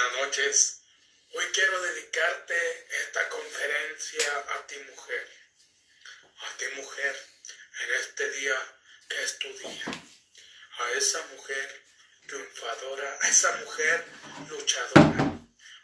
buenas noches. Hoy quiero dedicarte esta conferencia a ti mujer, a ti mujer, en este día que es tu día, a esa mujer triunfadora, a esa mujer luchadora,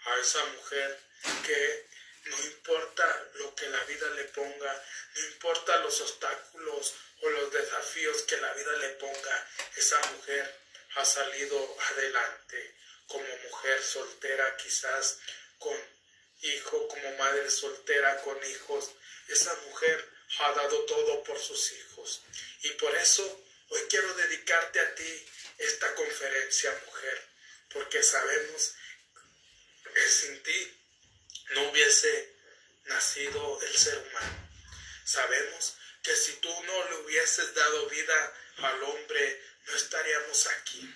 a esa mujer que no importa lo que la vida le ponga, no importa los obstáculos o los desafíos que la vida le ponga, esa mujer ha salido adelante como mujer soltera quizás con hijo, como madre soltera con hijos. Esa mujer ha dado todo por sus hijos. Y por eso hoy quiero dedicarte a ti esta conferencia, mujer, porque sabemos que sin ti no hubiese nacido el ser humano. Sabemos que si tú no le hubieses dado vida al hombre, no estaríamos aquí.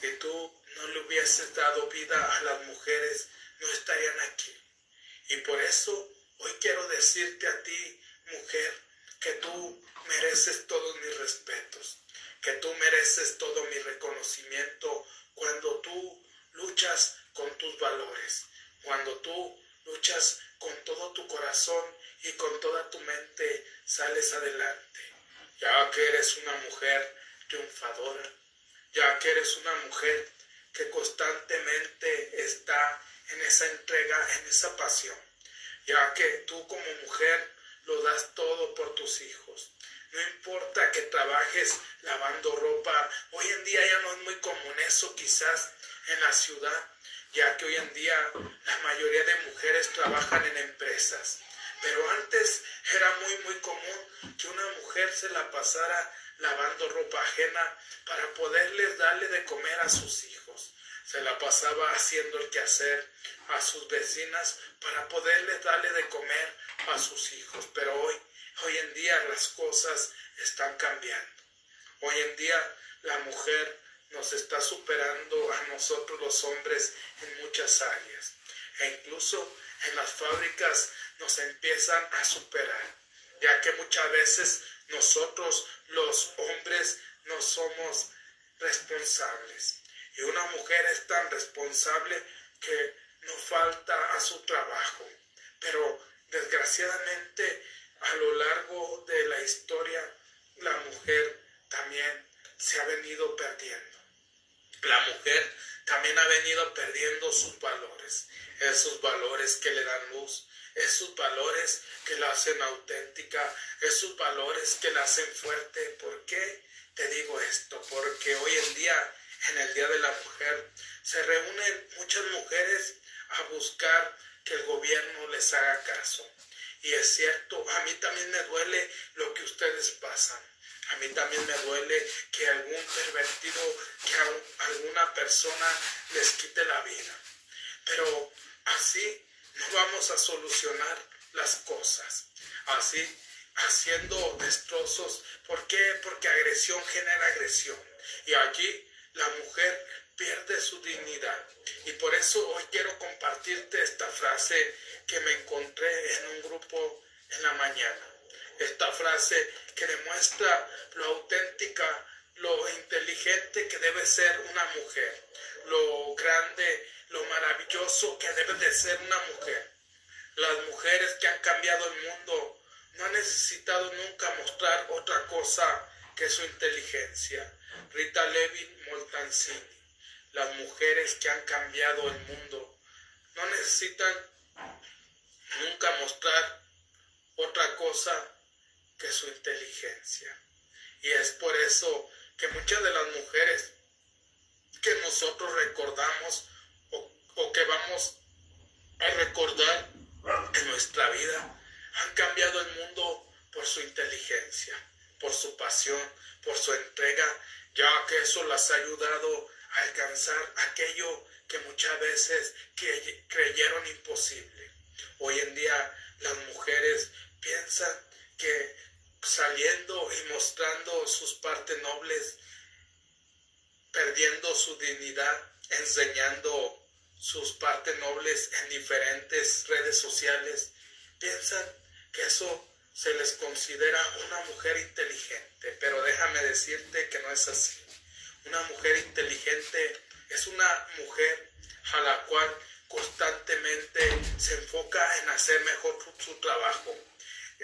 Que tú no le hubieses dado vida a las mujeres, no estarían aquí. Y por eso hoy quiero decirte a ti, mujer, que tú mereces todos mis respetos, que tú mereces todo mi reconocimiento cuando tú luchas con tus valores, cuando tú luchas con todo tu corazón y con toda tu mente sales adelante, ya que eres una mujer triunfadora, ya que eres una mujer que constantemente está en esa entrega, en esa pasión, ya que tú como mujer lo das todo por tus hijos. No importa que trabajes lavando ropa, hoy en día ya no es muy común eso quizás en la ciudad, ya que hoy en día la mayoría de mujeres trabajan en empresas. Pero antes era muy, muy común que una mujer se la pasara lavando ropa ajena para poderles darle de comer a sus hijos. Se la pasaba haciendo el quehacer a sus vecinas para poderles darle de comer a sus hijos. Pero hoy, hoy en día las cosas están cambiando. Hoy en día la mujer nos está superando a nosotros los hombres en muchas áreas. E incluso en las fábricas nos empiezan a superar, ya que muchas veces nosotros los hombres no somos responsables. Y una mujer es tan responsable que no falta a su trabajo. Pero desgraciadamente a lo largo de la historia la mujer también se ha venido perdiendo. La mujer también ha venido perdiendo sus valores, esos valores que le dan luz, esos valores que la hacen auténtica, esos valores que la hacen fuerte. ¿Por qué te digo esto? Porque hoy en día, en el Día de la Mujer, se reúnen muchas mujeres a buscar que el gobierno les haga caso. Y es cierto, a mí también me duele lo que ustedes pasan. A mí también me duele que algún pervertido, que alguna persona les quite la vida. Pero así vamos a solucionar las cosas. Así, haciendo destrozos. ¿Por qué? Porque agresión genera agresión. Y allí la mujer pierde su dignidad. Y por eso hoy quiero compartirte esta frase que me encontré en un grupo en la mañana. Esta frase que demuestra lo auténtica, lo inteligente que debe ser una mujer, lo grande lo maravilloso que debe de ser una mujer. Las mujeres que han cambiado el mundo no han necesitado nunca mostrar otra cosa que su inteligencia. Rita Levin Moltancini. Las mujeres que han cambiado el mundo no necesitan nunca mostrar otra cosa que su inteligencia. Y es por eso que muchas de las mujeres que nosotros recordamos o que vamos a recordar en nuestra vida han cambiado el mundo por su inteligencia, por su pasión, por su entrega, ya que eso las ha ayudado a alcanzar aquello que muchas veces creyeron imposible. Hoy en día las mujeres piensan que saliendo y mostrando sus partes nobles, perdiendo su dignidad, enseñando sus partes nobles en diferentes redes sociales, piensan que eso se les considera una mujer inteligente, pero déjame decirte que no es así. Una mujer inteligente es una mujer a la cual constantemente se enfoca en hacer mejor su trabajo,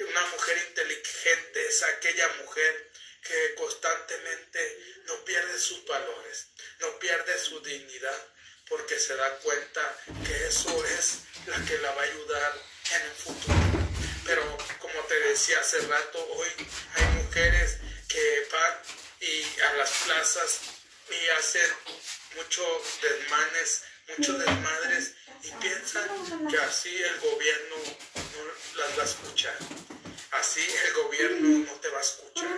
una mujer inteligente es aquella mujer que constantemente no pierde sus valores, no pierde su dignidad, porque se da cuenta que eso es la que la va a ayudar en el futuro. Pero como te decía hace rato, hoy hay mujeres que van y a las plazas y hacen muchos desmanes, muchos desmadres y piensan que así el gobierno no las va a escuchar. Así el gobierno no te va a escuchar.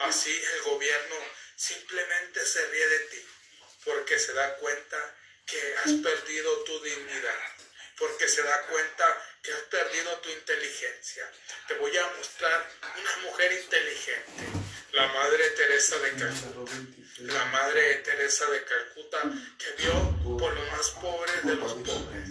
Así el gobierno simplemente se ríe de ti porque se da cuenta que has perdido tu dignidad, porque se da cuenta que has perdido tu inteligencia. Te voy a mostrar una mujer inteligente, la Madre Teresa de Calcuta. La Madre Teresa de Calcuta que vio por los más pobres de los pobres.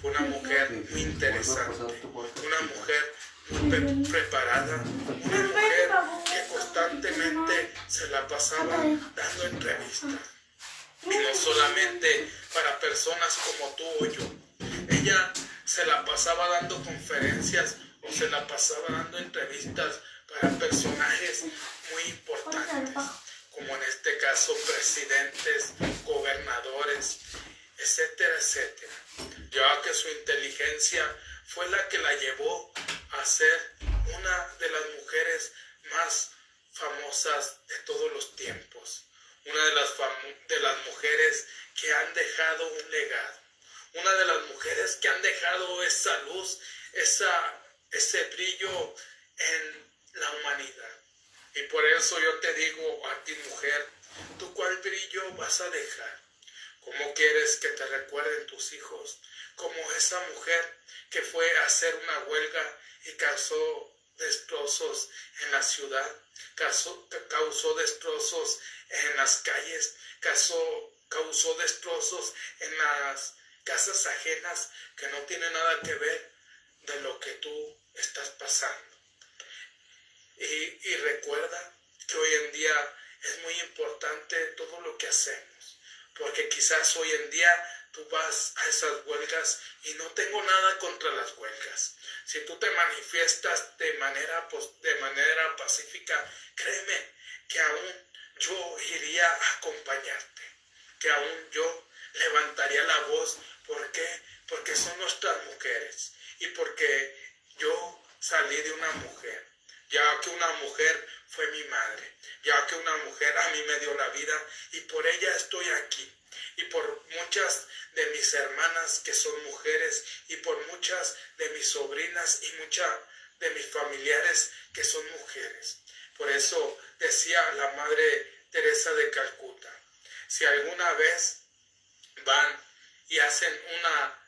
Fue una mujer muy interesante, una mujer muy preparada, una mujer que constantemente se la pasaba dando entrevistas. Y no solamente para personas como tú o yo. Ella se la pasaba dando conferencias o se la pasaba dando entrevistas para personajes muy importantes, como en este caso presidentes, gobernadores, etcétera, etcétera. Ya que su inteligencia fue la que la llevó a ser una de las mujeres más famosas de todos los tiempos, una de las, de las mujeres que han dejado un legado, una de las mujeres que han dejado esa luz, esa, ese brillo en la humanidad. Y por eso yo te digo a ti mujer, ¿tú cuál brillo vas a dejar? ¿Cómo quieres que te recuerden tus hijos? Como esa mujer que fue a hacer una huelga y causó destrozos en la ciudad, causó, causó destrozos en las calles, causó, causó destrozos en las casas ajenas que no tienen nada que ver de lo que tú estás pasando. Y, y recuerda que hoy en día es muy importante todo lo que hacemos, porque quizás hoy en día tú vas a esas huelgas y no tengo nada contra las huelgas. Si tú te manifiestas de manera, de manera pacífica, créeme que aún yo iría a acompañarte, que aún yo levantaría la voz. ¿Por qué? Porque son nuestras mujeres y porque yo salí de una mujer, ya que una mujer fue mi madre, ya que una mujer a mí me dio la vida y por ella estoy aquí y por muchas de mis hermanas que son mujeres y por muchas de mis sobrinas y muchas de mis familiares que son mujeres. Por eso decía la Madre Teresa de Calcuta, si alguna vez van y hacen una,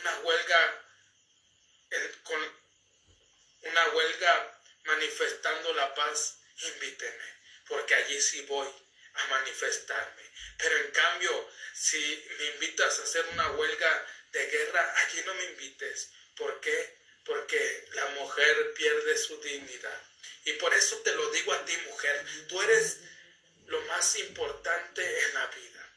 una huelga con una huelga manifestando la paz, invíteme, porque allí sí voy a manifestarme. Pero en cambio, si me invitas a hacer una huelga de guerra, allí no me invites. ¿Por qué? Porque la mujer pierde su dignidad. Y por eso te lo digo a ti, mujer. Tú eres lo más importante en la vida.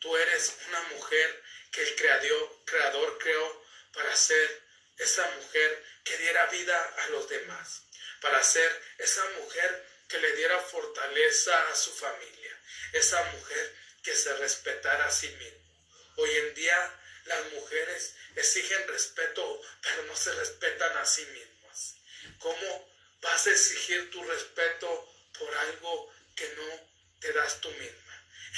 Tú eres una mujer que el creador, creador creó para ser esa mujer que diera vida a los demás. Para ser esa mujer que le diera fortaleza a su familia. Esa mujer que se respetara a sí mismo. Hoy en día las mujeres exigen respeto, pero no se respetan a sí mismas. ¿Cómo vas a exigir tu respeto por algo que no te das tú misma?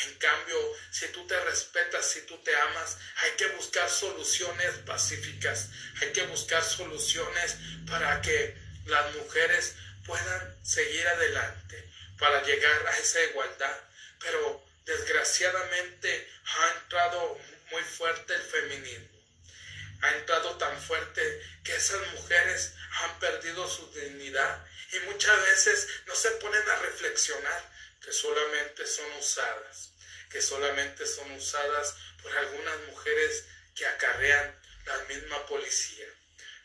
En cambio, si tú te respetas, si tú te amas, hay que buscar soluciones pacíficas, hay que buscar soluciones para que las mujeres puedan seguir adelante, para llegar a esa igualdad. Pero desgraciadamente ha entrado muy fuerte el feminismo. Ha entrado tan fuerte que esas mujeres han perdido su dignidad y muchas veces no se ponen a reflexionar que solamente son usadas, que solamente son usadas por algunas mujeres que acarrean la misma policía,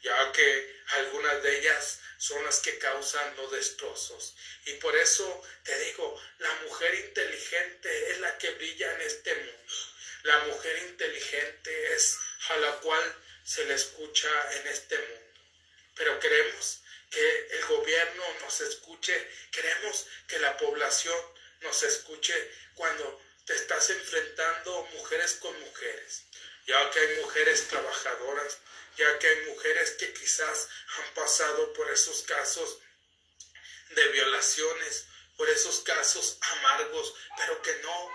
ya que algunas de ellas son las que causan los destrozos. Y por eso te digo, la mujer inteligente es la que brilla en este mundo. La mujer inteligente es a la cual se le escucha en este mundo. Pero queremos que el gobierno nos escuche, queremos que la población nos escuche cuando te estás enfrentando mujeres con mujeres, ya que hay mujeres trabajadoras, ya que hay mujeres que quizás han pasado por esos casos de violaciones, por esos casos amargos, pero que no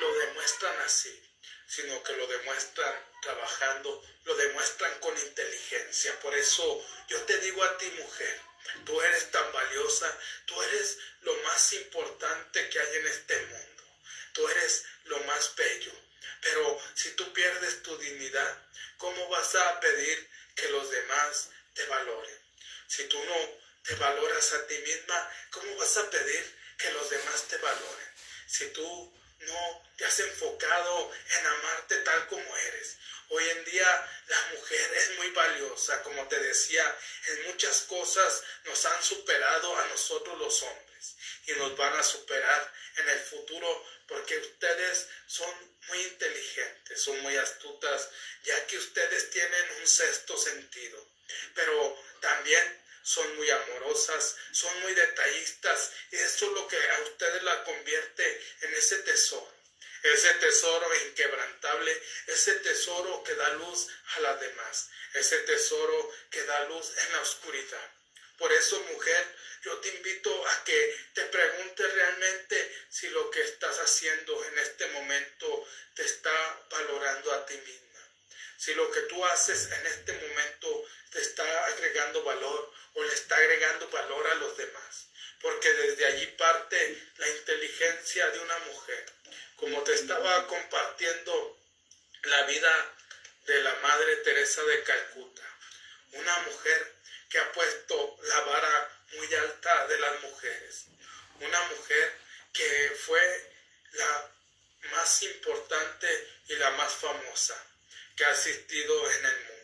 lo demuestran así, sino que lo demuestran trabajando, lo demuestran con inteligencia. Por eso yo te digo a ti, mujer, tú eres tan valiosa, tú eres lo más importante que hay en este mundo, tú eres lo más bello. Pero si tú pierdes tu dignidad, ¿cómo vas a pedir que los demás te valoren? Si tú no te valoras a ti misma, ¿cómo vas a pedir que los demás te valoren? Si tú no te has enfocado en amarte tal como eres. Hoy en día la mujer es muy valiosa, como te decía, en muchas cosas nos han superado a nosotros los hombres y nos van a superar en el futuro porque ustedes son muy inteligentes, son muy astutas, ya que ustedes tienen un sexto sentido, pero también son muy amorosas, son muy detallistas y eso es lo que a ustedes la convierte en ese tesoro, ese tesoro inquebrantable, ese tesoro que da luz a las demás, ese tesoro que da luz en la oscuridad. Por eso, mujer, yo te invito a que te preguntes realmente si lo que estás haciendo en este momento te está valorando a ti misma. Si lo que tú haces en este momento te está agregando valor o le está agregando valor a los demás. Porque desde allí parte la inteligencia de una mujer. Como te estaba compartiendo la vida de la Madre Teresa de Calcuta. Una mujer que ha puesto la vara muy alta de las mujeres. Una mujer que fue la más importante y la más famosa que ha asistido en el mundo.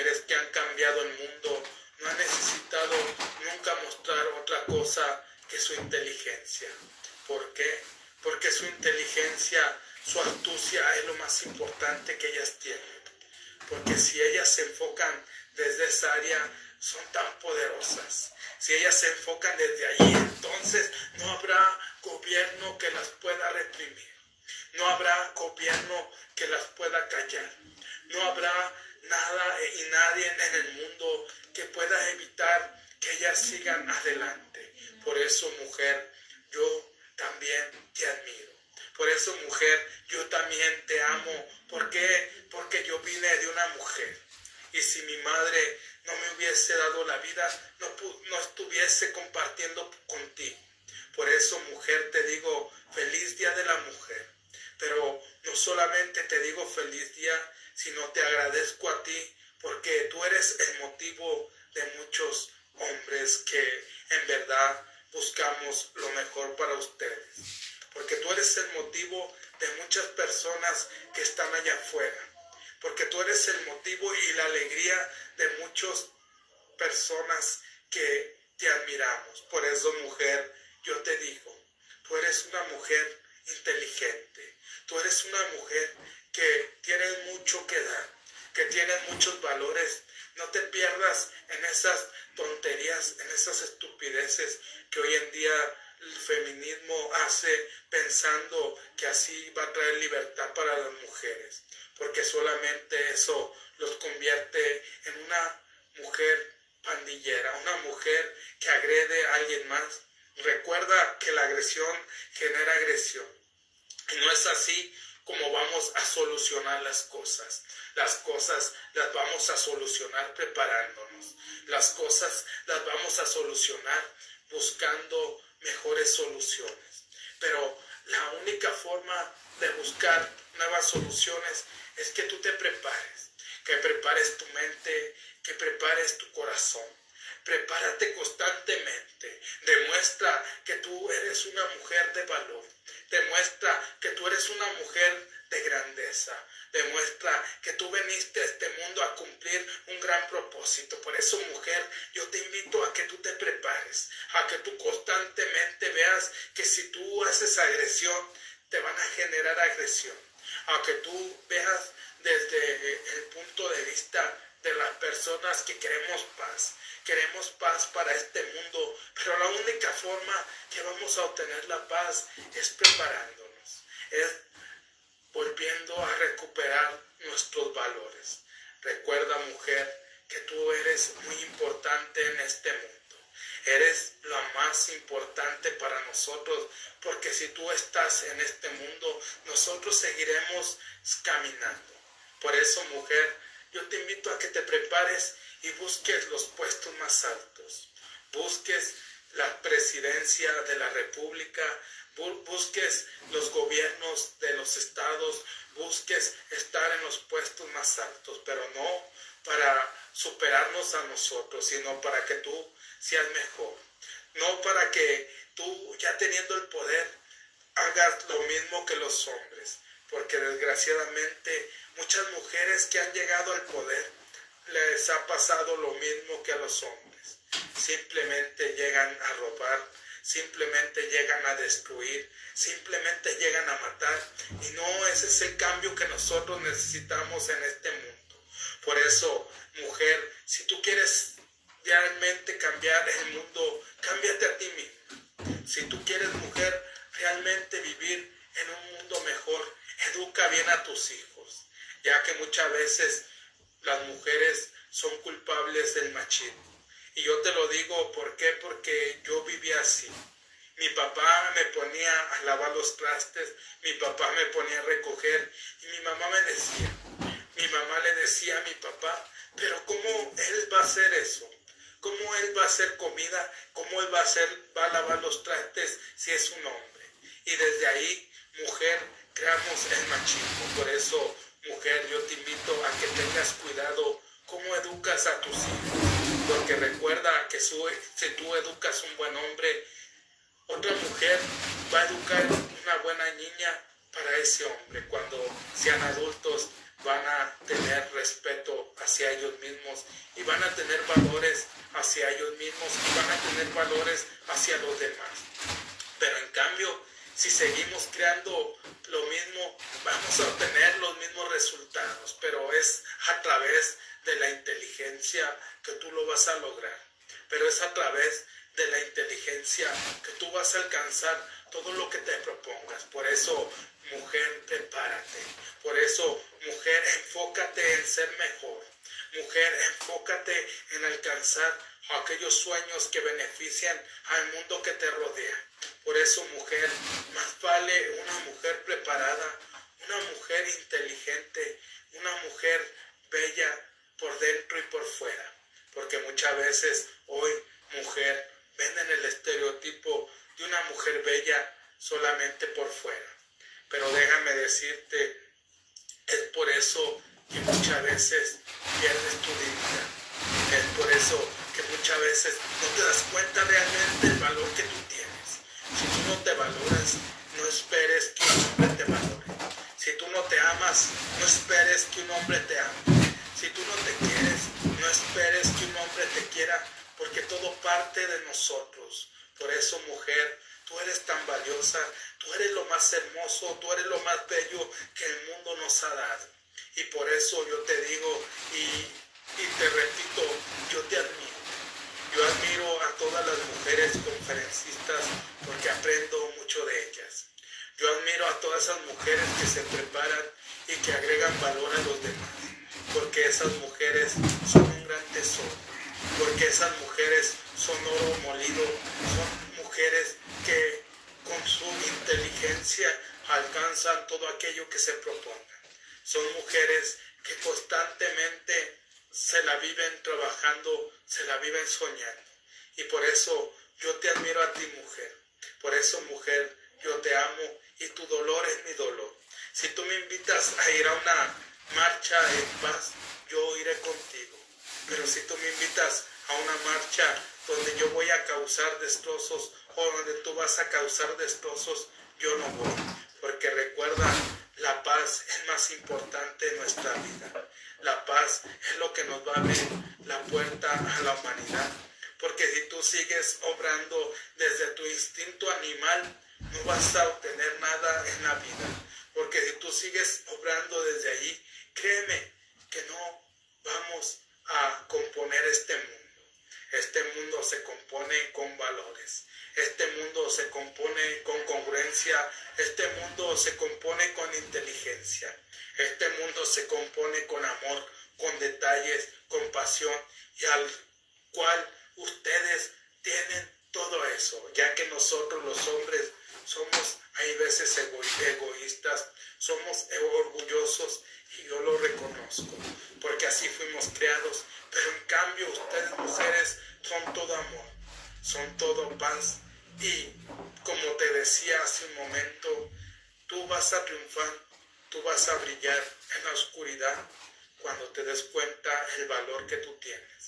Mujeres que han cambiado el mundo no han necesitado nunca mostrar otra cosa que su inteligencia. ¿Por qué? Porque su inteligencia, su astucia es lo más importante que ellas tienen. Porque si ellas se enfocan desde esa área, son tan poderosas. Si ellas se enfocan desde allí, entonces no habrá gobierno que las pueda reprimir. No habrá gobierno que las pueda callar. No habrá nada y nadie en el mundo que pueda evitar que ellas sigan adelante. Por eso, mujer, yo también te admiro. Por eso, mujer, yo también te amo. ¿Por qué? Porque yo vine de una mujer. Y si mi madre no me hubiese dado la vida, no, no estuviese compartiendo contigo. Por eso, mujer, te digo feliz día de la mujer. Pero no solamente te digo feliz día, sino te agradezco a ti porque tú eres el motivo de muchos hombres que en verdad buscamos lo mejor para ustedes. Porque tú eres el motivo de muchas personas que están allá afuera porque tú eres el motivo y la alegría de muchas personas que te admiramos. Por eso, mujer, yo te digo, tú eres una mujer inteligente, tú eres una mujer que tiene mucho que dar, que tiene muchos valores. No te pierdas en esas tonterías, en esas estupideces que hoy en día el feminismo hace pensando que así va a traer libertad para las mujeres porque solamente eso los convierte en una mujer pandillera, una mujer que agrede a alguien más. Recuerda que la agresión genera agresión. Y no es así como vamos a solucionar las cosas. Las cosas las vamos a solucionar preparándonos. Las cosas las vamos a solucionar buscando mejores soluciones. Pero la única forma de buscar nuevas soluciones es que tú te prepares, que prepares tu mente, que prepares tu corazón. Prepárate constantemente. Demuestra que tú eres una mujer de valor. Demuestra que tú eres una mujer de grandeza. Demuestra que tú veniste a este mundo a cumplir un gran propósito. Por eso, mujer, yo te invito a que tú te prepares, a que tú constantemente veas que si tú haces agresión, te van a generar agresión. A que tú veas desde el punto de vista de las personas que queremos paz. Queremos paz para este mundo, pero la única forma que vamos a obtener la paz es preparándonos, es volviendo a recuperar nuestros valores. Recuerda, mujer, que tú eres muy importante en este mundo. Eres la más importante para nosotros, porque si tú estás en este mundo, nosotros seguiremos caminando. Por eso, mujer, yo te invito a que te prepares y busques los puestos más altos. Busques la presidencia de la República, busques los gobiernos de los estados, busques estar en los puestos más altos, pero no para superarnos a nosotros, sino para que tú seas mejor. No para que tú, ya teniendo el poder, hagas lo mismo que los hombres, porque desgraciadamente muchas mujeres que han llegado al poder les ha pasado lo mismo que a los hombres. Simplemente llegan a robar, simplemente llegan a destruir, simplemente llegan a matar. Y no es ese cambio que nosotros necesitamos en este mundo. Por eso, mujer, si tú quieres realmente cambiar el mundo, cámbiate a ti misma. Si tú quieres, mujer, realmente vivir en un mundo mejor, educa bien a tus hijos, ya que muchas veces del machismo. Y yo te lo digo, ¿por qué? Porque yo vivía así. Mi papá me ponía a lavar los trastes, mi papá me ponía a recoger y mi mamá me decía, mi mamá le decía a mi papá, pero ¿cómo él va a hacer eso? ¿Cómo él va a hacer comida? ¿Cómo él va a, hacer, va a lavar los trastes si es un hombre? Y desde ahí, mujer, creamos el machismo. Por eso, mujer, yo te invito a que tengas cuidado cómo educas a tus hijos. Porque recuerda que si tú educas un buen hombre, otra mujer va a educar una buena niña para ese hombre. Cuando sean adultos van a tener respeto hacia ellos mismos y van a tener valores hacia ellos mismos y van a tener valores hacia los demás. Pero en cambio, si seguimos creando lo mismo, vamos a obtener los mismos resultados, pero es a través de la inteligencia que tú lo vas a lograr. Pero es a través de la inteligencia que tú vas a alcanzar todo lo que te propongas. Por eso, mujer, prepárate. Por eso, mujer, enfócate en ser mejor. Mujer, enfócate en alcanzar aquellos sueños que benefician al mundo que te rodea. Por eso, mujer, más vale una mujer preparada, una mujer inteligente, una mujer bella por dentro y por fuera. Porque muchas veces hoy, mujer, venden el estereotipo de una mujer bella solamente por fuera. Pero déjame decirte, es por eso que muchas veces pierdes tu dignidad. Es por eso que muchas veces no te das cuenta realmente del valor que tú tienes. Si tú no te valoras, no esperes que un hombre te valore. Si tú no te amas, no esperes que un hombre te ame. Si tú no te quieres, no esperes que un hombre te quiera, porque todo parte de nosotros. Por eso, mujer, tú eres tan valiosa, tú eres lo más hermoso, tú eres lo más bello que el mundo nos ha dado. Y por eso yo te digo y, y te repito, yo te admiro. Yo admiro a todas las mujeres conferencistas porque aprendo mucho de ellas. Yo admiro a todas esas mujeres que se preparan y que agregan valor a los demás porque esas mujeres son un gran tesoro, porque esas mujeres son oro molido, son mujeres que con su inteligencia alcanzan todo aquello que se propongan. Son mujeres que constantemente se la viven trabajando, se la viven soñando. Y por eso yo te admiro a ti, mujer. Por eso, mujer, yo te amo y tu dolor es mi dolor. Si tú me invitas a ir a una marcha en paz, yo iré contigo. Pero si tú me invitas a una marcha donde yo voy a causar destrozos o donde tú vas a causar destrozos, yo no voy. Porque recuerda, la paz es más importante en nuestra vida. La paz es lo que nos va a abrir la puerta a la humanidad. Porque si tú sigues obrando desde tu instinto animal, no vas a obtener nada en la vida. Porque si tú sigues obrando desde allí, créeme que no vamos a componer este mundo. Este mundo se compone con valores. Este mundo se compone con congruencia. Este mundo se compone con inteligencia. Este mundo se compone con amor, con detalles, con pasión y al cual ustedes tienen todo eso, ya que nosotros los hombres somos hay veces egoístas, somos orgullosos y yo lo reconozco, porque así fuimos creados, pero en cambio ustedes mujeres son todo amor, son todo paz y como te decía hace un momento, tú vas a triunfar, tú vas a brillar en la oscuridad cuando te des cuenta el valor que tú tienes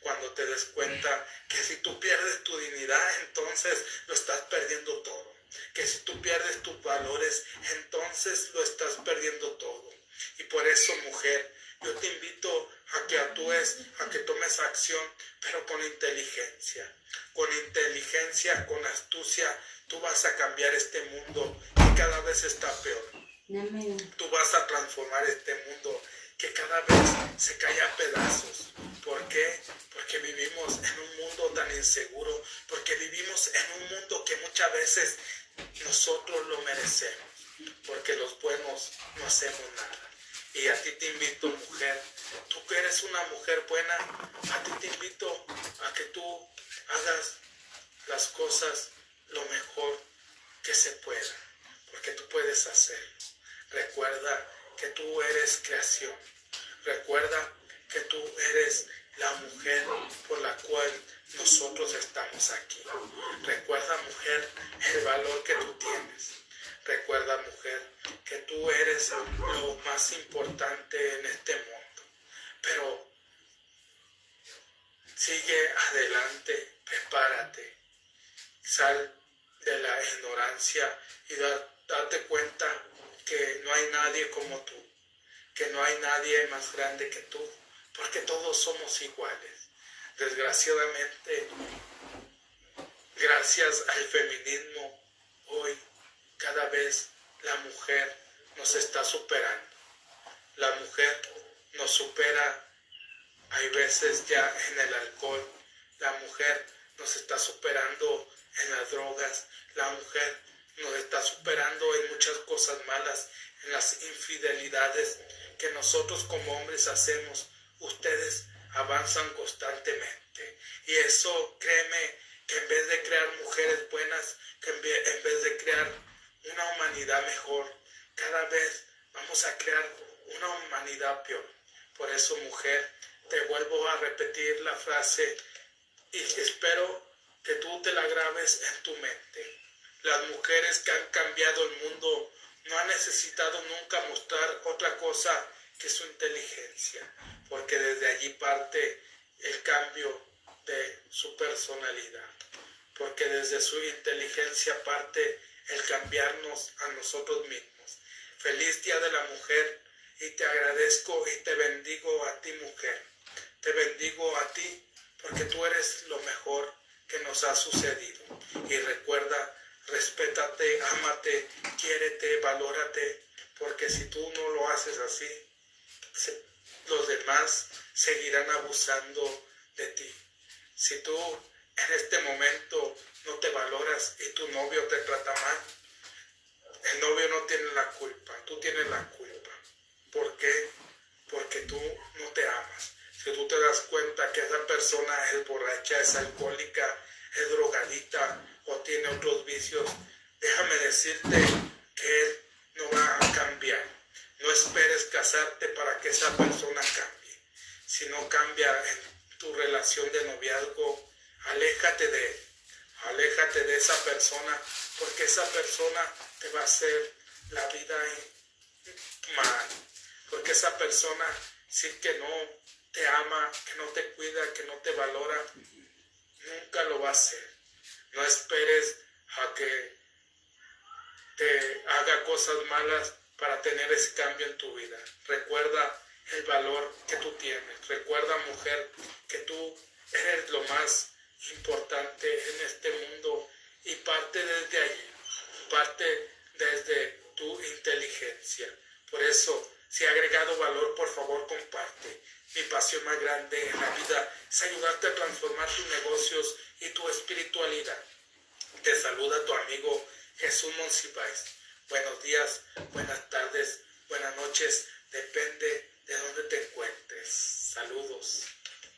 cuando te des cuenta que si tú pierdes tu dignidad, entonces lo estás perdiendo todo. Que si tú pierdes tus valores, entonces lo estás perdiendo todo. Y por eso, mujer, yo te invito a que actúes, a que tomes acción, pero con inteligencia. Con inteligencia, con astucia, tú vas a cambiar este mundo que cada vez está peor. Tú vas a transformar este mundo que cada vez se cae a pedazos. ¿Por qué? Porque vivimos en un mundo tan inseguro, porque vivimos en un mundo que muchas veces nosotros lo merecemos, porque los buenos no hacemos nada. Y a ti te invito, mujer, tú que eres una mujer buena, a ti te invito a que tú hagas las cosas lo mejor que se pueda, porque tú puedes hacerlo. Recuerda que tú eres creación. Recuerda que tú eres la mujer por la cual nosotros estamos aquí. Recuerda, mujer, el valor que tú tienes. Recuerda, mujer, que tú eres lo más importante en este mundo. Pero sigue adelante, prepárate, sal de la ignorancia y date cuenta que no hay nadie como tú, que no hay nadie más grande que tú, porque todos somos iguales. Desgraciadamente, gracias al feminismo, hoy cada vez la mujer nos está superando. La mujer nos supera, hay veces ya en el alcohol, la mujer nos está superando en las drogas, la mujer nos está superando en muchas cosas malas, en las infidelidades que nosotros como hombres hacemos. Ustedes avanzan constantemente. Y eso, créeme, que en vez de crear mujeres buenas, que en vez de crear una humanidad mejor, cada vez vamos a crear una humanidad peor. Por eso, mujer, te vuelvo a repetir la frase y espero que tú te la grabes en tu mente. Las mujeres que han cambiado el mundo no han necesitado nunca mostrar otra cosa que su inteligencia, porque desde allí parte el cambio de su personalidad, porque desde su inteligencia parte el cambiarnos a nosotros mismos. Feliz Día de la Mujer y te agradezco y te bendigo a ti mujer, te bendigo a ti porque tú eres lo mejor que nos ha sucedido. Y recuerda respétate, ámate, quiérete, valórate, porque si tú no lo haces así, los demás seguirán abusando de ti. Si tú en este momento no te valoras y tu novio te trata mal, el novio no tiene la culpa, tú tienes la culpa. ¿Por qué? Porque tú no te amas. Si tú te das cuenta que esa persona es borracha, es alcohólica, es drogadita, o tiene otros vicios, déjame decirte que él no va a cambiar. No esperes casarte para que esa persona cambie. Si no cambia en tu relación de noviazgo, aléjate de él. Aléjate de esa persona porque esa persona te va a hacer la vida mal. Porque esa persona decir que no te ama, que no te cuida, que no te valora, nunca lo va a hacer. No esperes a que te haga cosas malas para tener ese cambio en tu vida. Recuerda el valor que tú tienes. Recuerda, mujer, que tú eres lo más importante en este mundo y parte desde allí, parte desde tu inteligencia. Por eso, si ha agregado valor, por favor, comparte. Mi pasión más grande en la vida es ayudarte a transformar tus negocios y tu espiritualidad. Te saluda tu amigo Jesús Monsiváis. Buenos días, buenas tardes, buenas noches, depende de dónde te encuentres. Saludos.